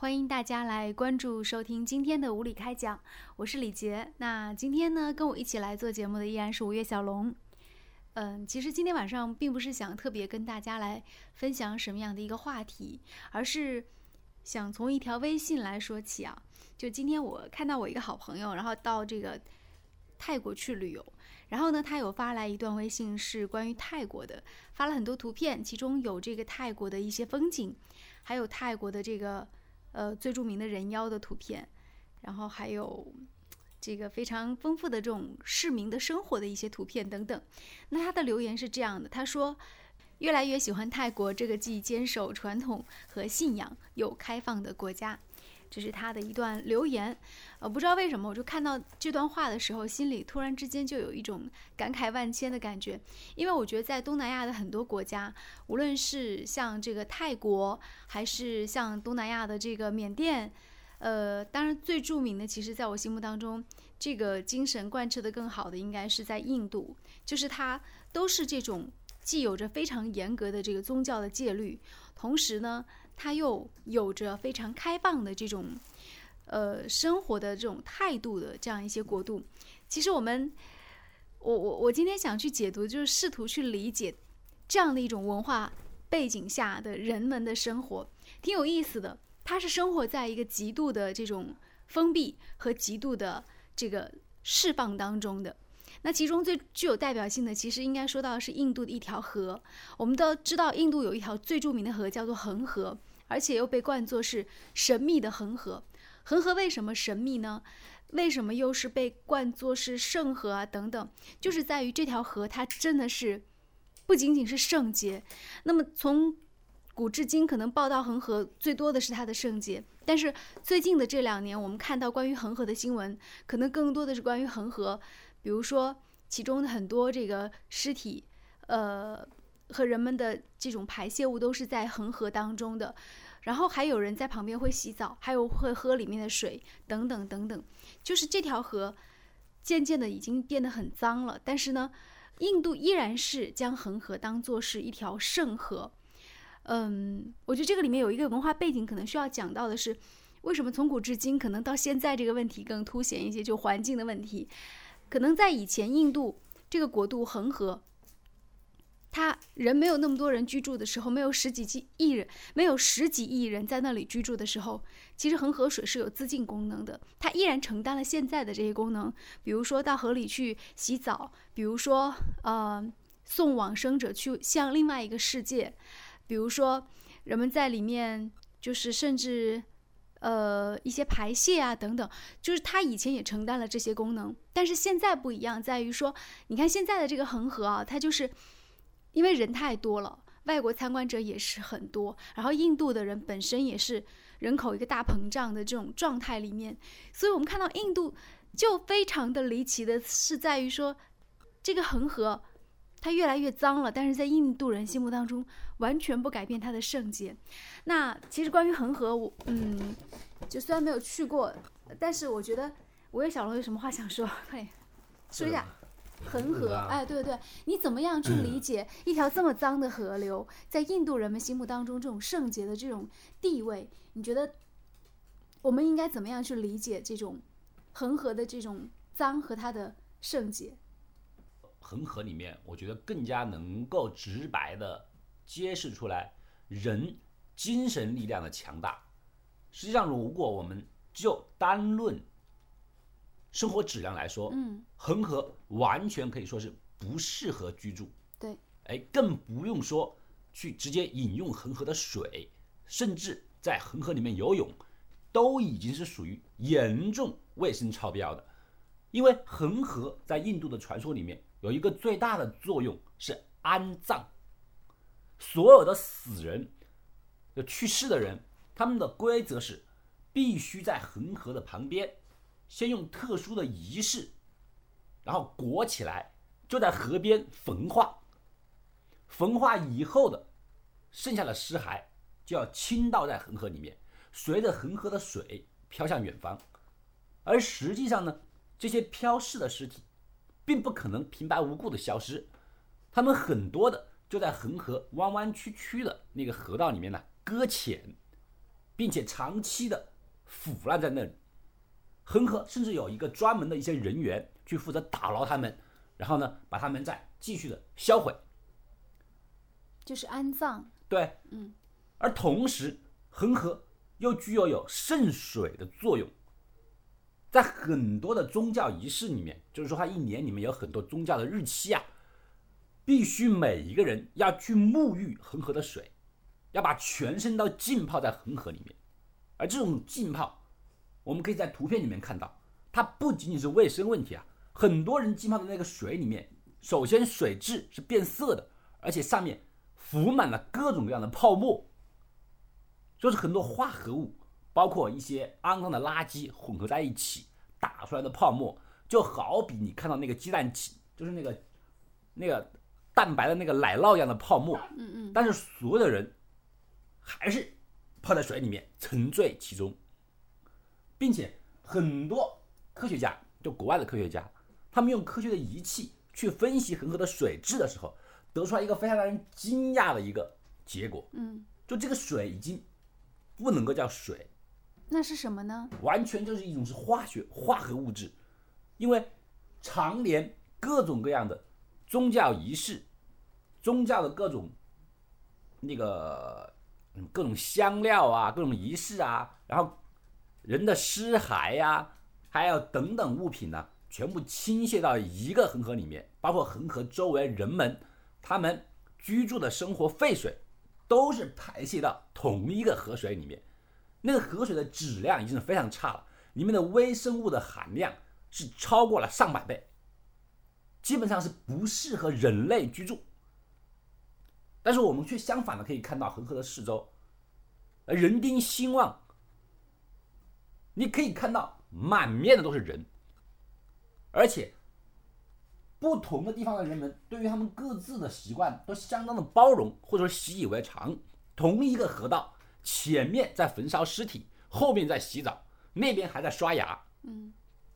欢迎大家来关注、收听今天的无理开讲，我是李杰。那今天呢，跟我一起来做节目的依然是五月小龙。嗯，其实今天晚上并不是想特别跟大家来分享什么样的一个话题，而是想从一条微信来说起啊。就今天我看到我一个好朋友，然后到这个泰国去旅游，然后呢，他有发来一段微信，是关于泰国的，发了很多图片，其中有这个泰国的一些风景，还有泰国的这个。呃，最著名的人妖的图片，然后还有这个非常丰富的这种市民的生活的一些图片等等。那他的留言是这样的，他说：“越来越喜欢泰国这个既坚守传统和信仰又开放的国家。”这是他的一段留言，呃，不知道为什么，我就看到这段话的时候，心里突然之间就有一种感慨万千的感觉。因为我觉得在东南亚的很多国家，无论是像这个泰国，还是像东南亚的这个缅甸，呃，当然最著名的，其实在我心目当中，这个精神贯彻的更好的，应该是在印度，就是它都是这种既有着非常严格的这个宗教的戒律，同时呢。它又有着非常开放的这种，呃，生活的这种态度的这样一些国度。其实我们，我我我今天想去解读，就是试图去理解这样的一种文化背景下的人们的生活，挺有意思的。它是生活在一个极度的这种封闭和极度的这个释放当中的。那其中最具有代表性的，其实应该说到是印度的一条河。我们都知道，印度有一条最著名的河叫做恒河。而且又被冠作是神秘的恒河，恒河为什么神秘呢？为什么又是被冠作是圣河啊？等等，就是在于这条河它真的是不仅仅是圣洁。那么从古至今，可能报道恒河最多的是它的圣洁，但是最近的这两年，我们看到关于恒河的新闻，可能更多的是关于恒河，比如说其中的很多这个尸体，呃。和人们的这种排泄物都是在恒河当中的，然后还有人在旁边会洗澡，还有会喝里面的水等等等等，就是这条河渐渐的已经变得很脏了。但是呢，印度依然是将恒河当做是一条圣河。嗯，我觉得这个里面有一个文化背景，可能需要讲到的是，为什么从古至今，可能到现在这个问题更凸显一些，就环境的问题，可能在以前印度这个国度恒河。他人没有那么多人居住的时候，没有十几亿人，没有十几亿人在那里居住的时候，其实恒河水是有自净功能的，它依然承担了现在的这些功能，比如说到河里去洗澡，比如说呃送往生者去向另外一个世界，比如说人们在里面就是甚至呃一些排泄啊等等，就是它以前也承担了这些功能，但是现在不一样，在于说你看现在的这个恒河啊，它就是。因为人太多了，外国参观者也是很多，然后印度的人本身也是人口一个大膨胀的这种状态里面，所以我们看到印度就非常的离奇的是在于说，这个恒河它越来越脏了，但是在印度人心目当中完全不改变它的圣洁。那其实关于恒河，我嗯，就虽然没有去过，但是我觉得五月小龙有什么话想说，快点说一下。恒河，哎，对对，你怎么样去理解一条这么脏的河流，在印度人们心目当中这种圣洁的这种地位？你觉得我们应该怎么样去理解这种恒河的这种脏和它的圣洁？恒河里面，我觉得更加能够直白的揭示出来人精神力量的强大。实际上，如果我们就单论。生活质量来说，嗯，恒河完全可以说是不适合居住。对，哎，更不用说去直接饮用恒河的水，甚至在恒河里面游泳，都已经是属于严重卫生超标的。因为恒河在印度的传说里面有一个最大的作用是安葬，所有的死人、就去世的人，他们的规则是必须在恒河的旁边。先用特殊的仪式，然后裹起来，就在河边焚化。焚化以后的剩下的尸骸就要倾倒在恒河里面，随着恒河的水飘向远方。而实际上呢，这些飘逝的尸体并不可能平白无故的消失，他们很多的就在恒河弯弯曲曲的那个河道里面呢搁浅。并且长期的腐烂在那里。恒河甚至有一个专门的一些人员去负责打捞他们，然后呢，把他们再继续的销毁，就是安葬。对，嗯，而同时恒河又具有有圣水的作用，在很多的宗教仪式里面，就是说它一年里面有很多宗教的日期啊，必须每一个人要去沐浴恒河的水，要把全身都浸泡在恒河里面，而这种浸泡。我们可以在图片里面看到，它不仅仅是卫生问题啊，很多人浸泡的那个水里面，首先水质是变色的，而且上面浮满了各种各样的泡沫，就是很多化合物，包括一些肮脏的垃圾混合在一起打出来的泡沫，就好比你看到那个鸡蛋起，就是那个那个蛋白的那个奶酪一样的泡沫，嗯嗯，但是所有的人还是泡在水里面沉醉其中。并且很多科学家，就国外的科学家，他们用科学的仪器去分析恒河的水质的时候，得出来一个非常让人惊讶的一个结果。嗯，就这个水已经不能够叫水，那是什么呢？完全就是一种是化学化合物质，因为常年各种各样的宗教仪式、宗教的各种那个各种香料啊、各种仪式啊，然后。人的尸骸呀，还有等等物品呢，全部倾泻到一个恒河里面，包括恒河周围人们他们居住的生活废水，都是排泄到同一个河水里面。那个河水的质量已经是非常差了，里面的微生物的含量是超过了上百倍，基本上是不适合人类居住。但是我们却相反的可以看到恒河的四周，人丁兴旺。你可以看到满面的都是人，而且不同的地方的人们对于他们各自的习惯都相当的包容，或者说习以为常。同一个河道，前面在焚烧尸体，后面在洗澡，那边还在刷牙，嗯，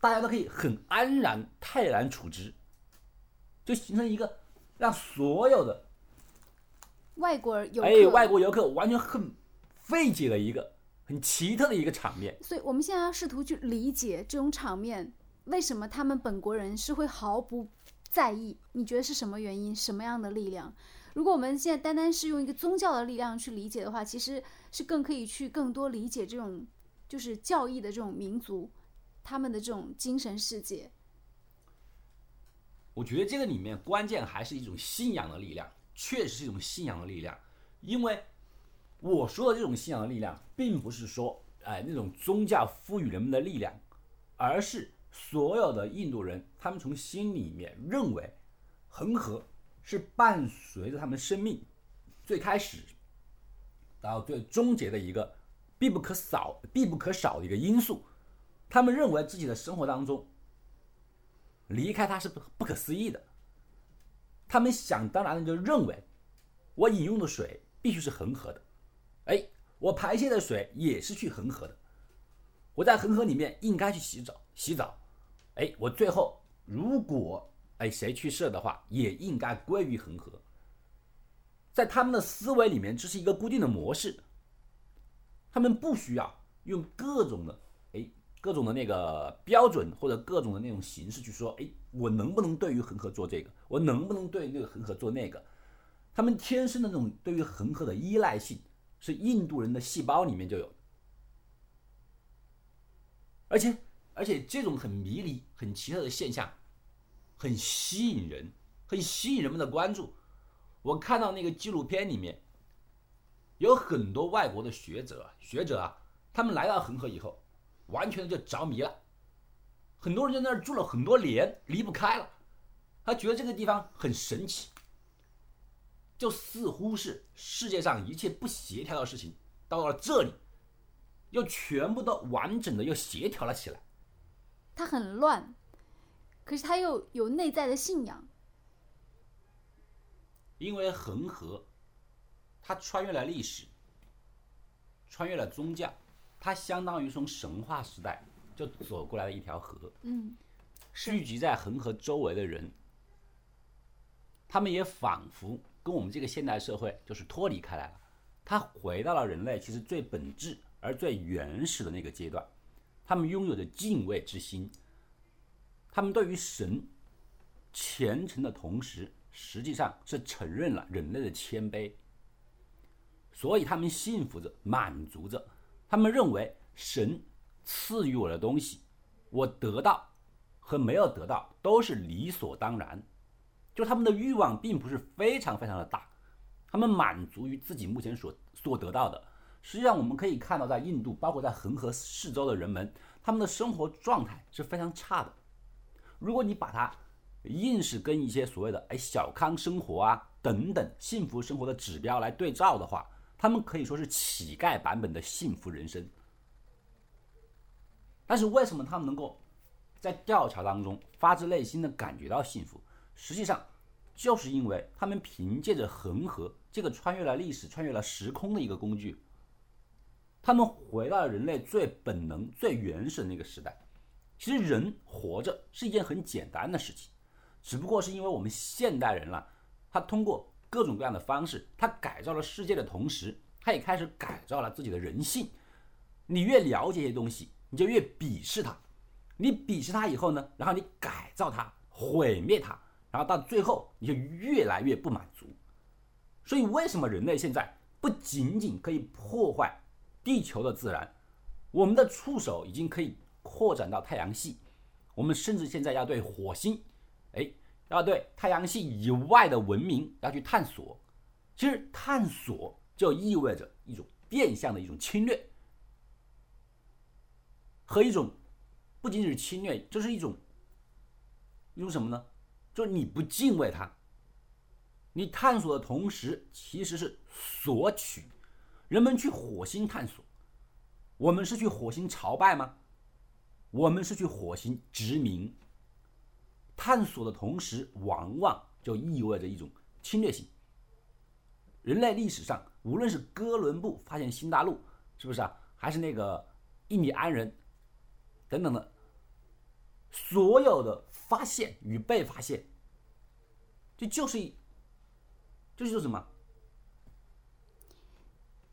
大家都可以很安然泰然处之，就形成一个让所有的外国游哎外国游客完全很费解的一个。很奇特的一个场面，所以我们现在要试图去理解这种场面，为什么他们本国人是会毫不在意？你觉得是什么原因？什么样的力量？如果我们现在单单是用一个宗教的力量去理解的话，其实是更可以去更多理解这种就是教义的这种民族，他们的这种精神世界。我觉得这个里面关键还是一种信仰的力量，确实是一种信仰的力量，因为。我说的这种信仰的力量，并不是说，哎，那种宗教赋予人们的力量，而是所有的印度人，他们从心里面认为，恒河是伴随着他们生命最开始到最终结的一个必不可少、必不可少的一个因素。他们认为自己的生活当中离开它是不不可思议的。他们想当然的就认为，我饮用的水必须是恒河的。哎，我排泄的水也是去恒河的，我在恒河里面应该去洗澡，洗澡。哎，我最后如果哎谁去世的话，也应该归于恒河。在他们的思维里面，这是一个固定的模式，他们不需要用各种的哎各种的那个标准或者各种的那种形式去说，哎，我能不能对于恒河做这个，我能不能对那个恒河做那个？他们天生的那种对于恒河的依赖性。是印度人的细胞里面就有，而且而且这种很迷离、很奇特的现象，很吸引人，很吸引人们的关注。我看到那个纪录片里面，有很多外国的学者学者啊，他们来到恒河以后，完全就着迷了，很多人在那儿住了很多年，离不开了，他觉得这个地方很神奇。就似乎是世界上一切不协调的事情，到了这里，又全部都完整的又协调了起来。它很乱，可是它又有内在的信仰。因为恒河，它穿越了历史，穿越了宗教，它相当于从神话时代就走过来的一条河。嗯，聚集在恒河周围的人，他们也仿佛。跟我们这个现代社会就是脱离开来了，他回到了人类其实最本质，而最原始的那个阶段，他们拥有着敬畏之心，他们对于神虔诚的同时，实际上是承认了人类的谦卑，所以他们幸福着，满足着，他们认为神赐予我的东西，我得到和没有得到都是理所当然，就他们的欲望并不是非常非常的大。他们满足于自己目前所所得到的。实际上，我们可以看到，在印度，包括在恒河四周的人们，他们的生活状态是非常差的。如果你把它硬是跟一些所谓的“哎小康生活啊”等等幸福生活的指标来对照的话，他们可以说是乞丐版本的幸福人生。但是，为什么他们能够在调查当中发自内心的感觉到幸福？实际上，就是因为他们凭借着恒河这个穿越了历史、穿越了时空的一个工具，他们回到了人类最本能、最原始的那个时代。其实人活着是一件很简单的事情，只不过是因为我们现代人了，他通过各种各样的方式，他改造了世界的同时，他也开始改造了自己的人性。你越了解一些东西，你就越鄙视它。你鄙视它以后呢，然后你改造它，毁灭它。然后到最后，你就越来越不满足。所以，为什么人类现在不仅仅可以破坏地球的自然，我们的触手已经可以扩展到太阳系，我们甚至现在要对火星，哎，要对太阳系以外的文明要去探索。其实，探索就意味着一种变相的一种侵略，和一种不仅仅是侵略，就是一种一种什么呢？就你不敬畏它，你探索的同时其实是索取。人们去火星探索，我们是去火星朝拜吗？我们是去火星殖民。探索的同时，往往就意味着一种侵略性。人类历史上，无论是哥伦布发现新大陆，是不是啊？还是那个印第安人等等的。所有的发现与被发现，这就是一，这就是什么？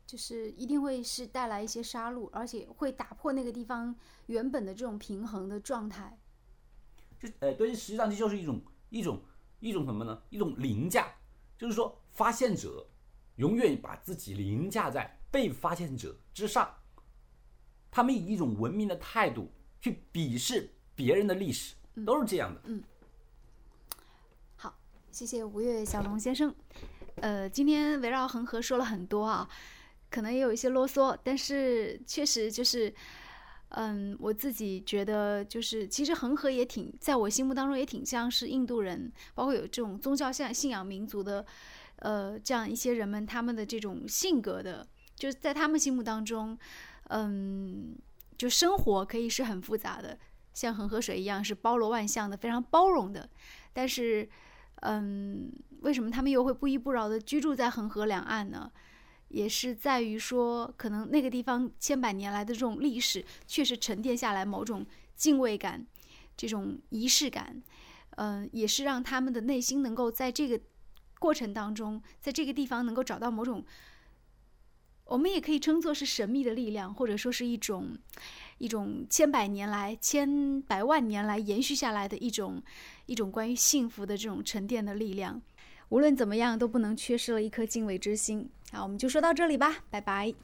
就是一定会是带来一些杀戮，而且会打破那个地方原本的这种平衡的状态。就呃，对，实际上这就是一种一种一种什么呢？一种凌驾，就是说发现者永远把自己凌驾在被发现者之上，他们以一种文明的态度去鄙视。别人的历史都是这样的。嗯，好，谢谢吴越小龙先生。呃，今天围绕恒河说了很多啊，可能也有一些啰嗦，但是确实就是，嗯，我自己觉得就是，其实恒河也挺，在我心目当中也挺像是印度人，包括有这种宗教信信仰民族的，呃，这样一些人们他们的这种性格的，就是在他们心目当中，嗯，就生活可以是很复杂的。像恒河水一样是包罗万象的，非常包容的。但是，嗯，为什么他们又会不依不饶的居住在恒河两岸呢？也是在于说，可能那个地方千百年来的这种历史，确实沉淀下来某种敬畏感，这种仪式感，嗯，也是让他们的内心能够在这个过程当中，在这个地方能够找到某种，我们也可以称作是神秘的力量，或者说是一种。一种千百年来、千百万年来延续下来的一种一种关于幸福的这种沉淀的力量，无论怎么样都不能缺失了一颗敬畏之心。好，我们就说到这里吧，拜拜。